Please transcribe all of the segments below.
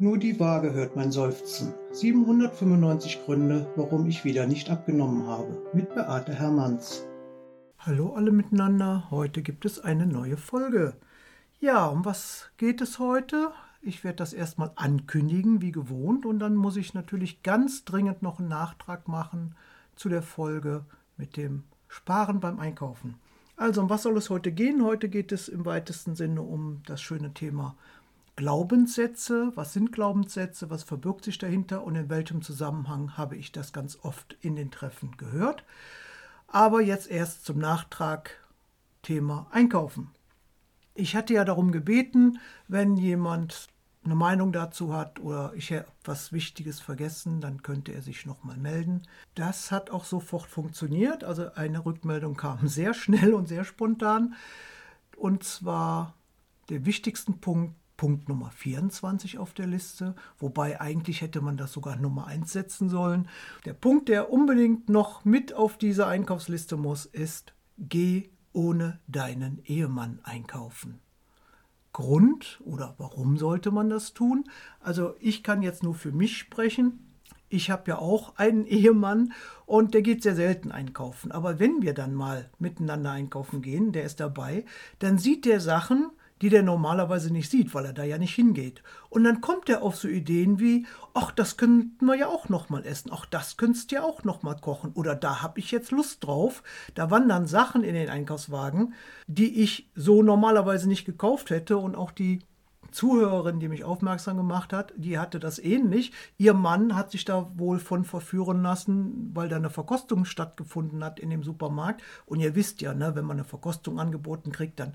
Nur die Waage hört mein Seufzen. 795 Gründe, warum ich wieder nicht abgenommen habe. Mit Beate Hermanns. Hallo alle miteinander. Heute gibt es eine neue Folge. Ja, um was geht es heute? Ich werde das erstmal ankündigen, wie gewohnt, und dann muss ich natürlich ganz dringend noch einen Nachtrag machen zu der Folge mit dem Sparen beim Einkaufen. Also, um was soll es heute gehen? Heute geht es im weitesten Sinne um das schöne Thema Glaubenssätze. Was sind Glaubenssätze? Was verbirgt sich dahinter? Und in welchem Zusammenhang habe ich das ganz oft in den Treffen gehört? Aber jetzt erst zum Nachtrag Thema Einkaufen. Ich hatte ja darum gebeten, wenn jemand eine Meinung dazu hat oder ich habe was Wichtiges vergessen, dann könnte er sich nochmal melden. Das hat auch sofort funktioniert. Also eine Rückmeldung kam sehr schnell und sehr spontan. Und zwar der wichtigsten Punkt, Punkt Nummer 24 auf der Liste, wobei eigentlich hätte man das sogar Nummer 1 setzen sollen. Der Punkt, der unbedingt noch mit auf diese Einkaufsliste muss, ist, geh ohne deinen Ehemann einkaufen. Grund oder warum sollte man das tun? Also ich kann jetzt nur für mich sprechen. Ich habe ja auch einen Ehemann und der geht sehr selten einkaufen. Aber wenn wir dann mal miteinander einkaufen gehen, der ist dabei, dann sieht der Sachen, die der normalerweise nicht sieht, weil er da ja nicht hingeht. Und dann kommt er auf so Ideen wie, ach, das könnten wir ja auch noch mal essen, ach, das könntest du ja auch noch mal kochen oder da habe ich jetzt Lust drauf. Da wandern Sachen in den Einkaufswagen, die ich so normalerweise nicht gekauft hätte und auch die Zuhörerin, die mich aufmerksam gemacht hat, die hatte das ähnlich. Ihr Mann hat sich da wohl von verführen lassen, weil da eine Verkostung stattgefunden hat in dem Supermarkt. Und ihr wisst ja, ne, wenn man eine Verkostung angeboten kriegt, dann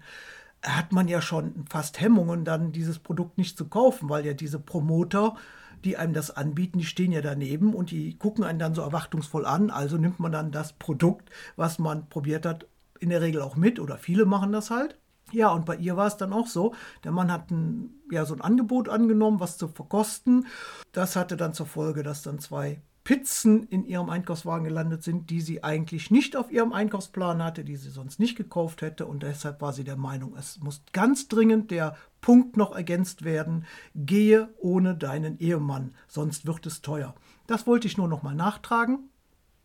hat man ja schon fast Hemmungen, dann dieses Produkt nicht zu kaufen, weil ja diese Promoter, die einem das anbieten, die stehen ja daneben und die gucken einen dann so erwartungsvoll an. Also nimmt man dann das Produkt, was man probiert hat, in der Regel auch mit oder viele machen das halt. Ja, und bei ihr war es dann auch so. Der Mann hat ein, ja, so ein Angebot angenommen, was zu verkosten. Das hatte dann zur Folge, dass dann zwei Pizzen in ihrem Einkaufswagen gelandet sind, die sie eigentlich nicht auf ihrem Einkaufsplan hatte, die sie sonst nicht gekauft hätte. Und deshalb war sie der Meinung, es muss ganz dringend der Punkt noch ergänzt werden, gehe ohne deinen Ehemann, sonst wird es teuer. Das wollte ich nur noch mal nachtragen.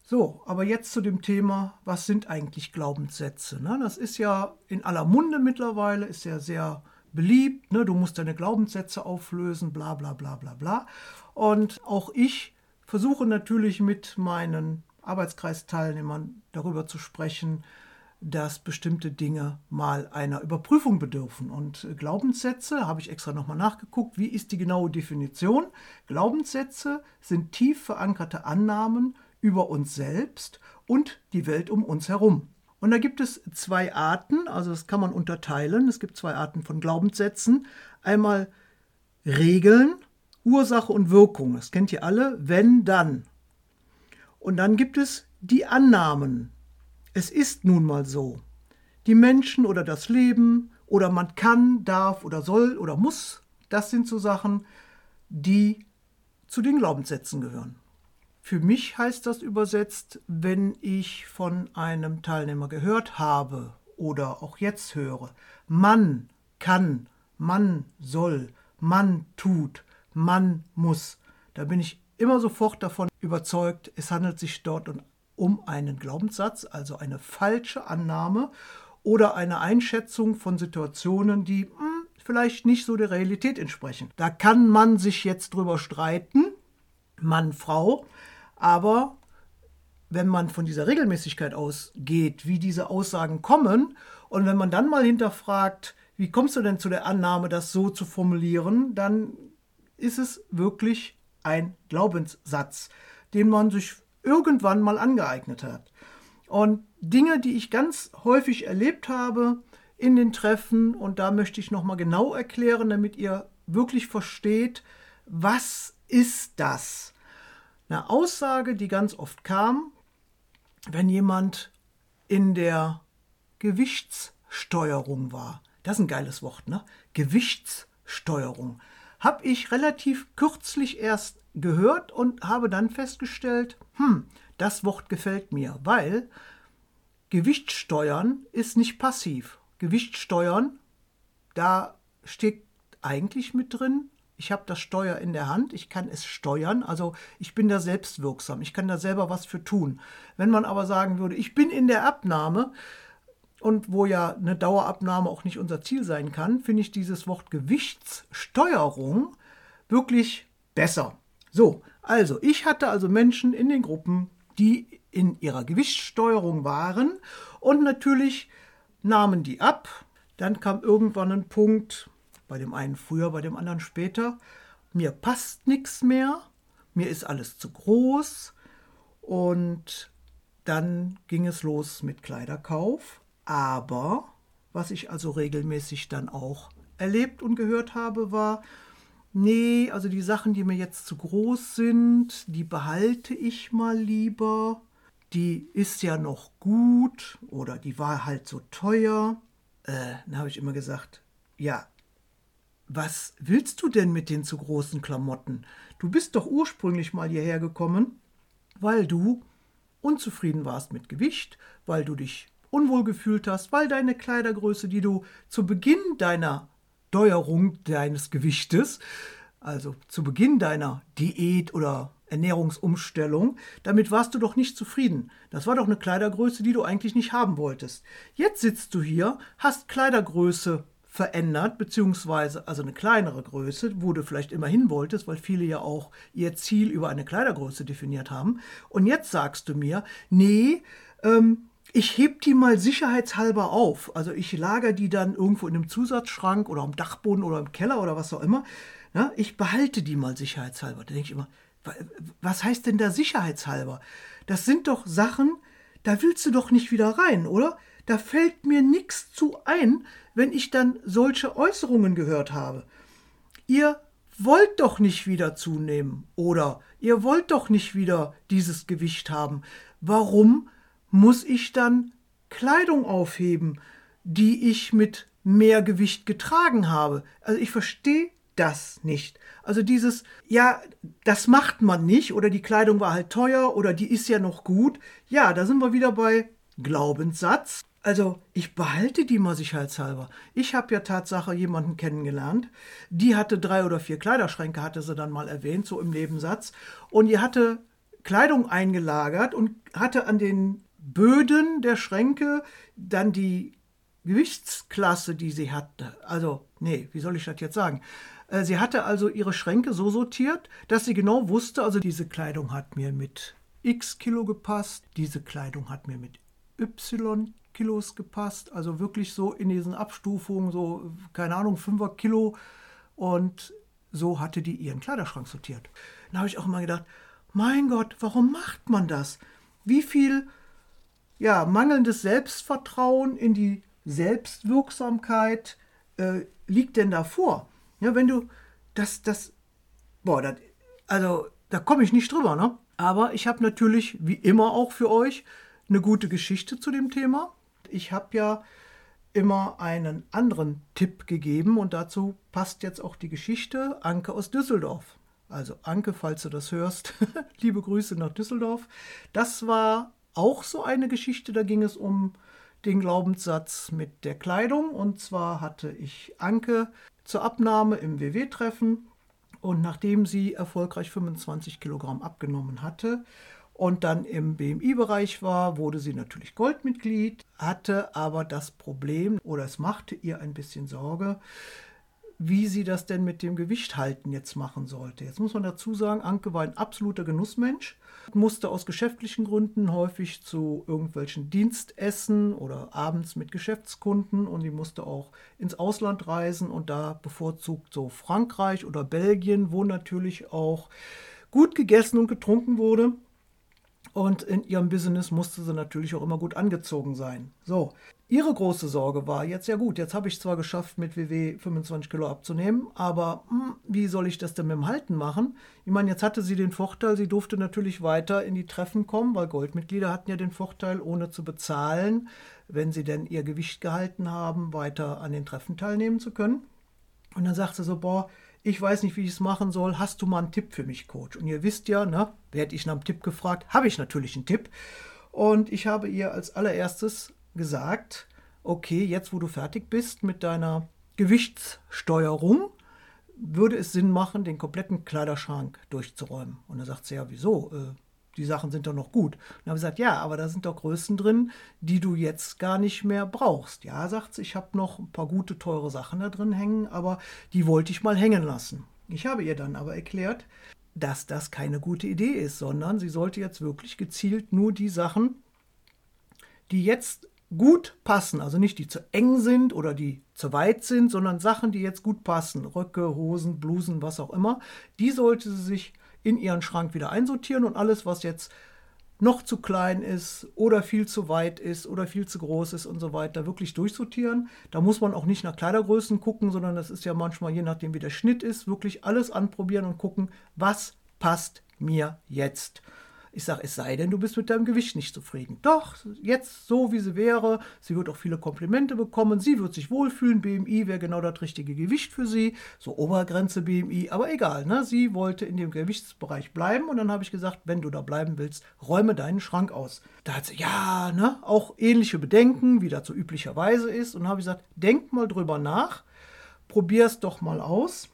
So, aber jetzt zu dem Thema, was sind eigentlich Glaubenssätze? Ne? Das ist ja in aller Munde mittlerweile, ist ja sehr beliebt. Ne? Du musst deine Glaubenssätze auflösen, bla bla bla bla bla. Und auch ich versuche natürlich mit meinen Arbeitskreisteilnehmern darüber zu sprechen, dass bestimmte Dinge mal einer Überprüfung bedürfen. Und Glaubenssätze, habe ich extra nochmal nachgeguckt, wie ist die genaue Definition? Glaubenssätze sind tief verankerte Annahmen über uns selbst und die Welt um uns herum. Und da gibt es zwei Arten, also das kann man unterteilen. Es gibt zwei Arten von Glaubenssätzen. Einmal Regeln Ursache und Wirkung. Das kennt ihr alle. Wenn, dann. Und dann gibt es die Annahmen. Es ist nun mal so. Die Menschen oder das Leben oder man kann, darf oder soll oder muss, das sind so Sachen, die zu den Glaubenssätzen gehören. Für mich heißt das übersetzt, wenn ich von einem Teilnehmer gehört habe oder auch jetzt höre, man kann, man soll, man tut, man muss. Da bin ich immer sofort davon überzeugt, es handelt sich dort um einen Glaubenssatz, also eine falsche Annahme oder eine Einschätzung von Situationen, die mh, hm, vielleicht nicht so der Realität entsprechen. Da kann man sich jetzt drüber streiten, Mann, Frau, aber wenn man von dieser Regelmäßigkeit ausgeht, wie diese Aussagen kommen, und wenn man dann mal hinterfragt, wie kommst du denn zu der Annahme, das so zu formulieren, dann ist es wirklich ein Glaubenssatz, den man sich irgendwann mal angeeignet hat. Und Dinge, die ich ganz häufig erlebt habe in den Treffen, und da möchte ich nochmal genau erklären, damit ihr wirklich versteht, was ist das? Eine Aussage, die ganz oft kam, wenn jemand in der Gewichtssteuerung war. Das ist ein geiles Wort, ne? Gewichtssteuerung habe ich relativ kürzlich erst gehört und habe dann festgestellt, hm, das Wort gefällt mir, weil Gewicht steuern ist nicht passiv. Gewicht steuern, da steht eigentlich mit drin, Ich habe das Steuer in der Hand, ich kann es steuern, also ich bin da selbstwirksam, ich kann da selber was für tun. Wenn man aber sagen würde, ich bin in der Abnahme und wo ja eine Dauerabnahme auch nicht unser Ziel sein kann, finde ich dieses Wort Gewichtssteuerung wirklich besser. So, also ich hatte also Menschen in den Gruppen, die in ihrer Gewichtssteuerung waren und natürlich nahmen die ab. Dann kam irgendwann ein Punkt, bei dem einen früher, bei dem anderen später, mir passt nichts mehr, mir ist alles zu groß und dann ging es los mit Kleiderkauf. Aber was ich also regelmäßig dann auch erlebt und gehört habe, war, nee, also die Sachen, die mir jetzt zu groß sind, die behalte ich mal lieber. Die ist ja noch gut oder die war halt so teuer. Äh, dann habe ich immer gesagt, ja, was willst du denn mit den zu großen Klamotten? Du bist doch ursprünglich mal hierher gekommen, weil du unzufrieden warst mit Gewicht, weil du dich unwohl gefühlt hast, weil deine Kleidergröße, die du zu Beginn deiner Steuerung deines Gewichtes, also zu Beginn deiner Diät oder Ernährungsumstellung, damit warst du doch nicht zufrieden. Das war doch eine Kleidergröße, die du eigentlich nicht haben wolltest. Jetzt sitzt du hier, hast Kleidergröße verändert, beziehungsweise also eine kleinere Größe, wo du vielleicht immer hin wolltest, weil viele ja auch ihr Ziel über eine Kleidergröße definiert haben. Und jetzt sagst du mir, nee, ähm, ich heb die mal sicherheitshalber auf. Also ich lager die dann irgendwo in einem Zusatzschrank oder am Dachboden oder im Keller oder was auch immer. Ja, ich behalte die mal sicherheitshalber. Da denke ich immer, was heißt denn da sicherheitshalber? Das sind doch Sachen, da willst du doch nicht wieder rein, oder? Da fällt mir nichts zu ein, wenn ich dann solche Äußerungen gehört habe. Ihr wollt doch nicht wieder zunehmen oder ihr wollt doch nicht wieder dieses Gewicht haben. Warum muss ich dann Kleidung aufheben, die ich mit mehr Gewicht getragen habe? Also ich verstehe das nicht. Also dieses, ja, das macht man nicht oder die Kleidung war halt teuer oder die ist ja noch gut. Ja, da sind wir wieder bei Glaubenssatz. Also ich behalte die mal sicherheitshalber. Ich habe ja Tatsache jemanden kennengelernt, die hatte drei oder vier Kleiderschränke, hatte sie dann mal erwähnt, so im Nebensatz. Und die hatte Kleidung eingelagert und hatte an den Böden der Schränke dann die Gewichtsklasse, die sie hatte. Also, nee, wie soll ich das jetzt sagen? Äh, sie hatte also ihre Schränke so sortiert, dass sie genau wusste, also diese Kleidung hat mir mit X Kilo gepasst, diese Kleidung hat mir mit Y Kilos gepasst, also wirklich so in diesen Abstufungen, so, keine Ahnung, 5er Kilo. Und so hatte die ihren Kleiderschrank sortiert. Da habe ich auch immer gedacht, mein Gott, warum macht man das? Wie viel ja, mangelndes Selbstvertrauen in die Selbstwirksamkeit äh, liegt denn davor? Ja, wenn du das, das, boah, das, also da komme ich nicht drüber, ne? Aber ich habe natürlich, wie immer auch für euch, eine gute Geschichte zu dem Thema ich habe ja immer einen anderen Tipp gegeben und dazu passt jetzt auch die Geschichte Anke aus Düsseldorf. Also Anke, falls du das hörst, liebe Grüße nach Düsseldorf. Das war auch so eine Geschichte, da ging es um den Glaubenssatz mit der Kleidung. Und zwar hatte ich Anke zur Abnahme im WW-Treffen und nachdem sie erfolgreich 25 Kilogramm abgenommen hatte und dann im BMI-Bereich war, wurde sie natürlich Goldmitglied, hatte aber das Problem oder es machte ihr ein bisschen Sorge, wie sie das denn mit dem Gewicht halten jetzt machen sollte. Jetzt muss man dazu sagen, Anke war ein absoluter Genussmensch, musste aus geschäftlichen Gründen häufig zu irgendwelchen Dienstessen oder abends mit Geschäftskunden und sie musste auch ins Ausland reisen und da bevorzugt so Frankreich oder Belgien, wo natürlich auch gut gegessen und getrunken wurde. Und in ihrem Business musste sie natürlich auch immer gut angezogen sein. So, ihre große Sorge war jetzt, ja gut, jetzt habe ich zwar geschafft, mit WW 25 Kilo abzunehmen, aber hm, wie soll ich das denn mit dem Halten machen? Ich meine, jetzt hatte sie den Vorteil, sie durfte natürlich weiter in die Treffen kommen, weil Goldmitglieder hatten ja den Vorteil, ohne zu bezahlen, wenn sie denn ihr Gewicht gehalten haben, weiter an den Treffen teilnehmen zu können. Und dann sagte sie so, boah, ich weiß nicht, wie ich es machen soll. Hast du mal einen Tipp für mich, Coach? Und ihr wisst ja, ne, werde ich nach einem Tipp gefragt, habe ich natürlich einen Tipp. Und ich habe ihr als allererstes gesagt, okay, jetzt wo du fertig bist mit deiner Gewichtssteuerung, würde es Sinn machen, den kompletten Kleiderschrank durchzuräumen. Und dann sagt sie, ja, wieso? Äh, die Sachen sind doch noch gut. Und habe gesagt, ja, aber da sind doch Größen drin, die du jetzt gar nicht mehr brauchst. Ja, sagt sie, ich habe noch ein paar gute, teure Sachen da drin hängen, aber die wollte ich mal hängen lassen. Ich habe ihr dann aber erklärt, dass das keine gute Idee ist, sondern sie sollte jetzt wirklich gezielt nur die Sachen, die jetzt gut passen, also nicht die zu eng sind oder die zu weit sind, sondern Sachen, die jetzt gut passen, Röcke, Hosen, Blusen, was auch immer, die sollte sie sich in ihren Schrank wieder einsortieren und alles, was jetzt noch zu klein ist oder viel zu weit ist oder viel zu groß ist und so weiter, wirklich durchsortieren. Da muss man auch nicht nach Kleidergrößen gucken, sondern das ist ja manchmal, je nachdem wie der Schnitt ist, wirklich alles anprobieren und gucken, was passt mir jetzt. Ich sage, es sei denn, du bist mit deinem Gewicht nicht zufrieden. Doch, jetzt so, wie sie wäre. Sie wird auch viele Komplimente bekommen. Sie wird sich wohlfühlen. BMI wäre genau das richtige Gewicht für sie. So Obergrenze BMI. Aber egal, ne? sie wollte in dem Gewichtsbereich bleiben. Und dann habe ich gesagt, wenn du da bleiben willst, räume deinen Schrank aus. Da hat sie, ja, ne? auch ähnliche Bedenken, wie das so üblicherweise ist. Und habe ich gesagt, denk mal drüber nach. Probier es doch mal aus.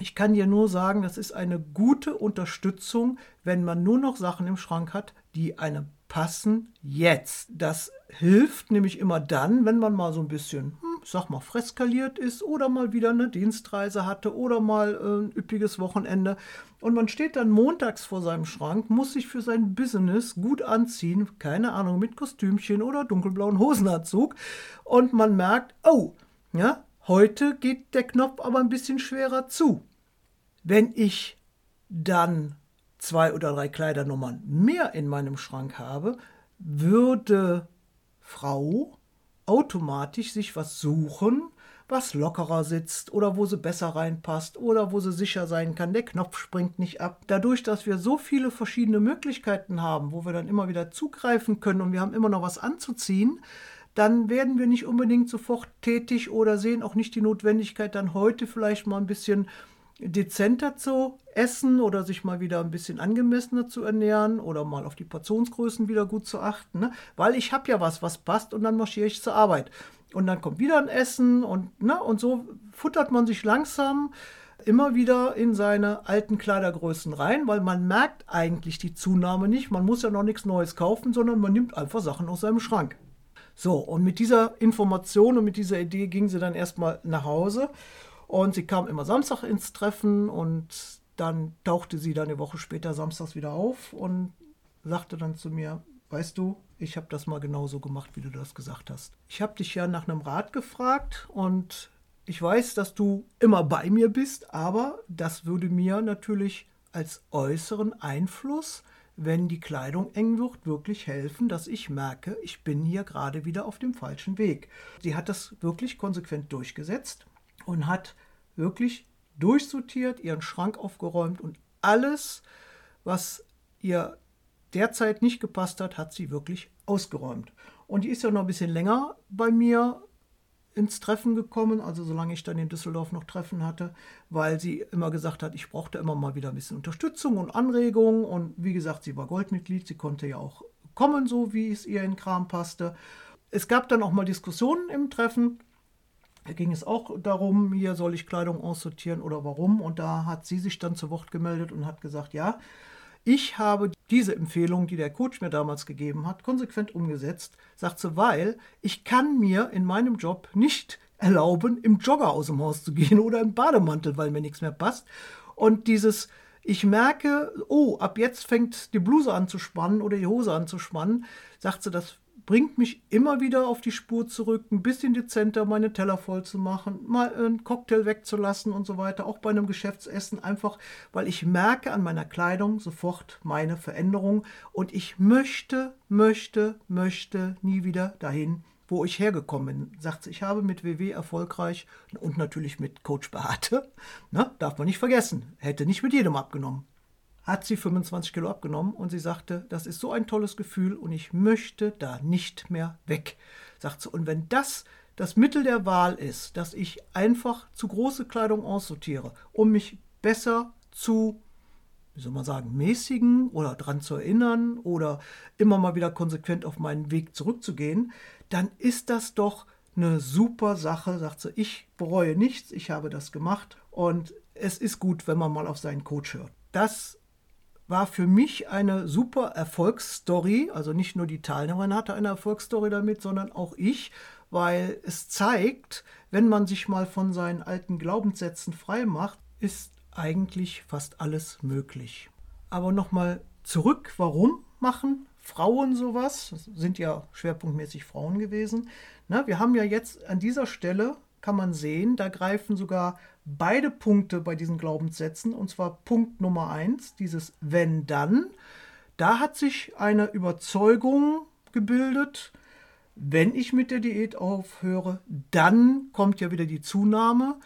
Ich kann dir nur sagen, das ist eine gute Unterstützung, wenn man nur noch Sachen im Schrank hat, die einem passen jetzt. Das hilft nämlich immer dann, wenn man mal so ein bisschen, hm, sag mal, freskaliert ist oder mal wieder eine Dienstreise hatte oder mal äh, ein üppiges Wochenende. Und man steht dann montags vor seinem Schrank, muss sich für sein Business gut anziehen, keine Ahnung, mit Kostümchen oder dunkelblauen Hosenanzug. Und man merkt, oh, ja, Heute geht der Knopf aber ein bisschen schwerer zu. Wenn ich dann zwei oder drei Kleidernummern mehr in meinem Schrank habe, würde Frau automatisch sich was suchen, was lockerer sitzt oder wo sie besser reinpasst oder wo sie sicher sein kann, der Knopf springt nicht ab. Dadurch, dass wir so viele verschiedene Möglichkeiten haben, wo wir dann immer wieder zugreifen können und wir haben immer noch was anzuziehen, dann werden wir nicht unbedingt sofort tätig oder sehen auch nicht die Notwendigkeit, dann heute vielleicht mal ein bisschen dezenter zu essen oder sich mal wieder ein bisschen angemessener zu ernähren oder mal auf die Portionsgrößen wieder gut zu achten, ne? weil ich habe ja was, was passt und dann marschiere ich zur Arbeit. Und dann kommt wieder ein Essen und, ne? und so futtert man sich langsam immer wieder in seine alten Kleidergrößen rein, weil man merkt eigentlich die Zunahme nicht. Man muss ja noch nichts Neues kaufen, sondern man nimmt einfach Sachen aus seinem Schrank. So, und mit dieser Information und mit dieser Idee ging sie dann erstmal nach Hause. Und sie kam immer Samstag ins Treffen und dann tauchte sie dann eine Woche später samstags wieder auf und sagte dann zu mir, weißt du, ich habe das mal genauso gemacht, wie du das gesagt hast. Ich habe dich ja nach einem Rat gefragt und ich weiß, dass du immer bei mir bist, aber das würde mir natürlich als äußeren Einfluss wenn die Kleidung eng wird, wirklich helfen, dass ich merke, ich bin hier gerade wieder auf dem falschen Weg. Sie hat das wirklich konsequent durchgesetzt und hat wirklich durchsortiert, ihren Schrank aufgeräumt und alles, was ihr derzeit nicht gepasst hat, hat sie wirklich ausgeräumt. Und die ist ja noch ein bisschen länger bei mir ins Treffen gekommen, also solange ich dann in Düsseldorf noch Treffen hatte, weil sie immer gesagt hat, ich brauchte immer mal wieder ein bisschen Unterstützung und Anregung. Und wie gesagt, sie war Goldmitglied, sie konnte ja auch kommen, so wie es ihr in Kram passte. Es gab dann auch mal Diskussionen im Treffen. Da ging es auch darum, hier soll ich Kleidung aussortieren oder warum. Und da hat sie sich dann zu Wort gemeldet und hat gesagt, ja, ich habe diese Empfehlung, die der Coach mir damals gegeben hat, konsequent umgesetzt, sagt sie, weil ich kann mir in meinem Job nicht erlauben, im Jogger aus dem Haus zu gehen oder im Bademantel, weil mir nichts mehr passt. Und dieses, ich merke, oh, ab jetzt fängt die Bluse an zu spannen oder die Hose an zu spannen, sagt sie, das bringt mich immer wieder auf die Spur zurück, ein bisschen dezenter meine Teller voll zu machen, mal einen Cocktail wegzulassen und so weiter, auch bei einem Geschäftsessen, einfach weil ich merke an meiner Kleidung sofort meine Veränderung und ich möchte, möchte, möchte nie wieder dahin, wo ich hergekommen bin. Sagt sie, ich habe mit WW erfolgreich und natürlich mit Coach Beate, ne, darf man nicht vergessen, hätte nicht mit jedem abgenommen hat sie 25 Kilo abgenommen und sie sagte, das ist so ein tolles Gefühl und ich möchte da nicht mehr weg. Sagt sie, und wenn das das Mittel der Wahl ist, dass ich einfach zu große Kleidung aussortiere, um mich besser zu, wie soll man sagen, mäßigen oder daran zu erinnern oder immer mal wieder konsequent auf meinen Weg zurückzugehen, dann ist das doch eine super Sache, sagt sie. Ich bereue nichts, ich habe das gemacht Und es ist gut, wenn man mal auf seinen Coach hört. Das war für mich eine super Erfolgsstory. Also nicht nur die Teilnehmerin hatte eine Erfolgsstory damit, sondern auch ich, weil es zeigt, wenn man sich mal von seinen alten Glaubenssätzen frei macht, ist eigentlich fast alles möglich. Aber nochmal zurück, warum machen Frauen sowas? Das sind ja schwerpunktmäßig Frauen gewesen. Na, wir haben ja jetzt an dieser Stelle, kann man sehen, da greifen sogar beide Punkte bei diesen Glaubenssätzen. Und zwar Punkt Nummer eins, dieses wenn dann. Da hat sich eine Überzeugung gebildet, wenn ich mit der Diät aufhöre, dann kommt ja wieder die Zunahme.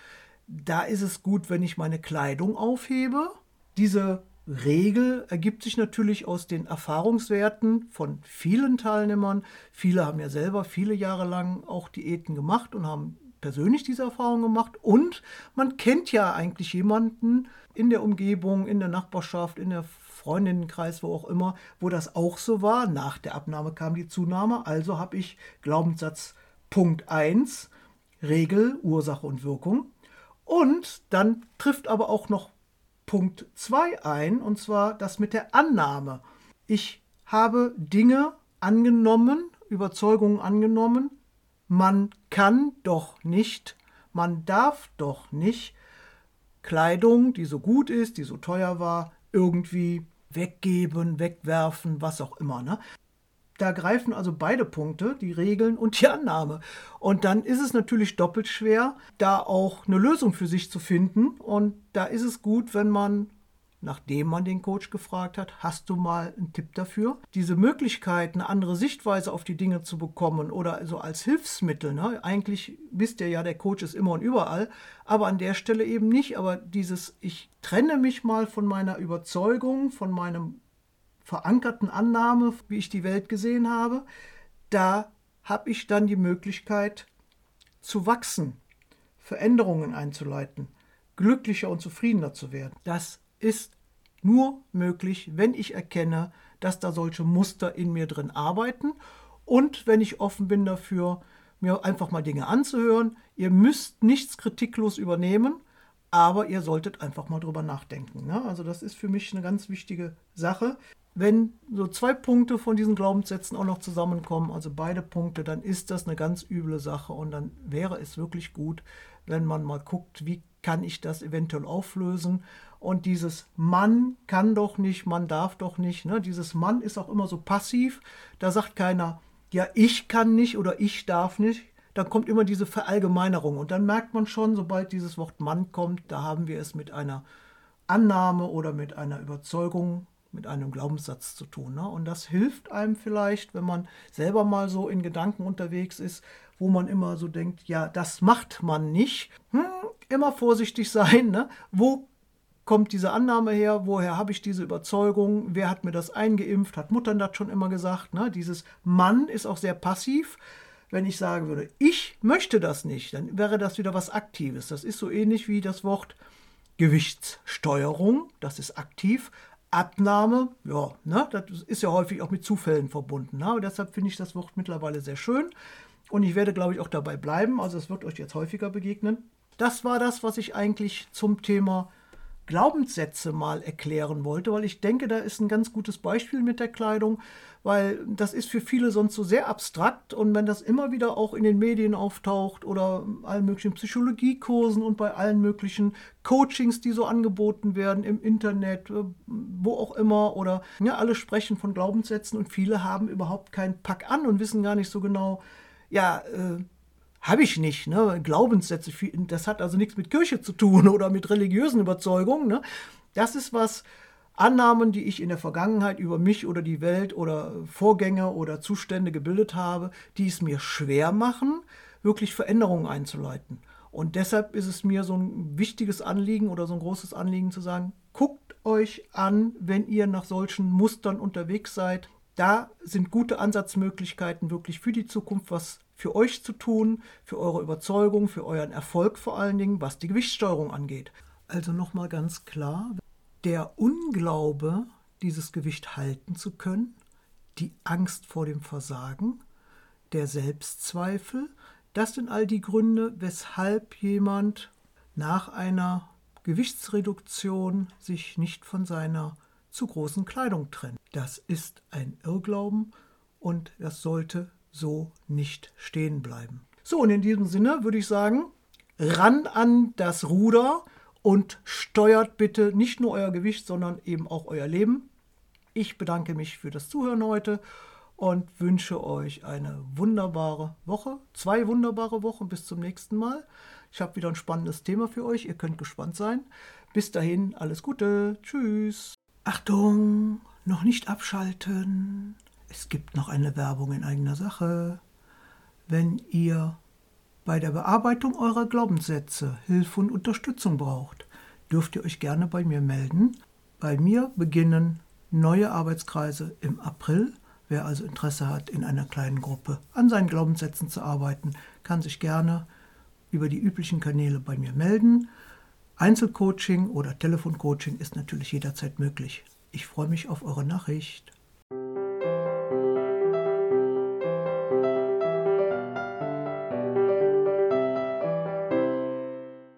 Da ist es gut, wenn ich meine Kleidung aufhebe. Diese Regel ergibt sich natürlich aus den Erfahrungswerten von vielen Teilnehmern. Viele haben ja selber viele Jahre lang auch Diäten gemacht und haben persönlich diese Erfahrung gemacht. Und man kennt ja eigentlich jemanden in der Umgebung, in der Nachbarschaft, in der Freundinnenkreis, wo auch immer, wo das auch so war. Nach der Abnahme kam die Zunahme. Also habe ich Glaubenssatz Punkt 1, Regel, Ursache und Wirkung. Und dann trifft aber auch noch Punkt 2 ein, und zwar das mit der Annahme. Ich habe Dinge angenommen, Überzeugungen angenommen, man kann doch nicht, man darf doch nicht Kleidung, die so gut ist, die so teuer war, irgendwie weggeben, wegwerfen, was auch immer. Ne? Da greifen also beide Punkte, die Regeln und die Annahme. Und dann ist es natürlich doppelt schwer, da auch eine Lösung für sich zu finden. Und da ist es gut, wenn man, nachdem man den Coach gefragt hat, hast du mal einen Tipp dafür? Diese Möglichkeit, eine andere Sichtweise auf die Dinge zu bekommen oder so als Hilfsmittel. Ne? Eigentlich wisst ihr ja, der Coach ist immer und überall, aber an der Stelle eben nicht. Aber dieses, ich trenne mich mal von meiner Überzeugung, von meinem verankerten Annahme, wie ich die Welt gesehen habe, da habe ich dann die Möglichkeit zu wachsen, Veränderungen einzuleiten, glücklicher und zufriedener zu werden. Das ist nur möglich, wenn ich erkenne, dass da solche Muster in mir drin arbeiten und wenn ich offen bin dafür, mir einfach mal Dinge anzuhören. Ihr müsst nichts kritiklos übernehmen, aber ihr solltet einfach mal drüber nachdenken. Ne? Also das ist für mich eine ganz wichtige Sache wenn so zwei Punkte von diesen Glaubenssätzen auch noch zusammenkommen, also beide Punkte, dann ist das eine ganz üble Sache und dann wäre es wirklich gut, wenn man mal guckt, wie kann ich das eventuell auflösen. Und dieses Mann kann doch nicht, man darf doch nicht, ne? dieses Mann ist auch immer so passiv, da sagt keiner, ja, ich kann nicht oder ich darf nicht. Dann kommt immer diese Verallgemeinerung und dann merkt man schon, sobald dieses Wort Mann kommt, da haben wir es mit einer Annahme oder mit einer Überzeugung mit einem Glaubenssatz zu tun. Ne? Und das hilft einem vielleicht, wenn man selber mal so in Gedanken unterwegs ist, wo man immer so denkt, ja, das macht man nicht. Hm, immer vorsichtig sein. Ne? Wo kommt diese Annahme her? Woher habe ich diese Überzeugung? Wer hat mir das eingeimpft? Hat Muttern das schon immer gesagt? Ne? Dieses Mann ist auch sehr passiv. Wenn ich sagen würde, ich möchte das nicht, dann wäre das wieder was Aktives. Das ist so ähnlich wie das Wort Gewichtssteuerung, das ist aktiv, Abnahme, ja, ne, das ist ja häufig auch mit Zufällen verbunden. Ne? Und deshalb finde ich das Wort mittlerweile sehr schön. Und ich werde, glaube ich, auch dabei bleiben. Also es wird euch jetzt häufiger begegnen. Das war das, was ich eigentlich zum Thema Glaubenssätze mal erklären wollte, weil ich denke, da ist ein ganz gutes Beispiel mit der Kleidung, weil das ist für viele sonst so sehr abstrakt und wenn das immer wieder auch in den Medien auftaucht oder allen möglichen Psychologiekursen und bei allen möglichen Coachings, die so angeboten werden im Internet, äh, wo auch immer oder ja, alle sprechen von Glaubenssätzen und viele haben überhaupt keinen Pack an und wissen gar nicht so genau, ja, äh, habe ich nicht. Ne? Glaubenssätze, das hat also nichts mit Kirche zu tun oder mit religiösen Überzeugungen. Ne? Das ist was, Annahmen, die ich in der Vergangenheit über mich oder die Welt oder Vorgänge oder Zustände gebildet habe, die es mir schwer machen, wirklich Veränderungen einzuleiten. Und deshalb ist es mir so ein wichtiges Anliegen oder so ein großes Anliegen zu sagen, guckt euch an, wenn ihr nach solchen Mustern unterwegs seid. Da sind gute Ansatzmöglichkeiten wirklich für die Zukunft was für euch zu tun, für eure Überzeugung, für euren Erfolg vor allen Dingen, was die Gewichtssteuerung angeht. Also nochmal ganz klar, der Unglaube, dieses Gewicht halten zu können, die Angst vor dem Versagen, der Selbstzweifel, das sind all die Gründe, weshalb jemand nach einer Gewichtsreduktion sich nicht von seiner zu großen Kleidung trennt. Das ist ein Irrglauben und das sollte so nicht stehen bleiben. So, und in diesem Sinne würde ich sagen, ran an das Ruder und steuert bitte nicht nur euer Gewicht, sondern eben auch euer Leben. Ich bedanke mich für das Zuhören heute und wünsche euch eine wunderbare Woche, zwei wunderbare Wochen bis zum nächsten Mal. Ich habe wieder ein spannendes Thema für euch, ihr könnt gespannt sein. Bis dahin, alles Gute, tschüss. Achtung, noch nicht abschalten. Es gibt noch eine Werbung in eigener Sache. Wenn ihr bei der Bearbeitung eurer Glaubenssätze Hilfe und Unterstützung braucht, dürft ihr euch gerne bei mir melden. Bei mir beginnen neue Arbeitskreise im April. Wer also Interesse hat, in einer kleinen Gruppe an seinen Glaubenssätzen zu arbeiten, kann sich gerne über die üblichen Kanäle bei mir melden. Einzelcoaching oder Telefoncoaching ist natürlich jederzeit möglich. Ich freue mich auf eure Nachricht.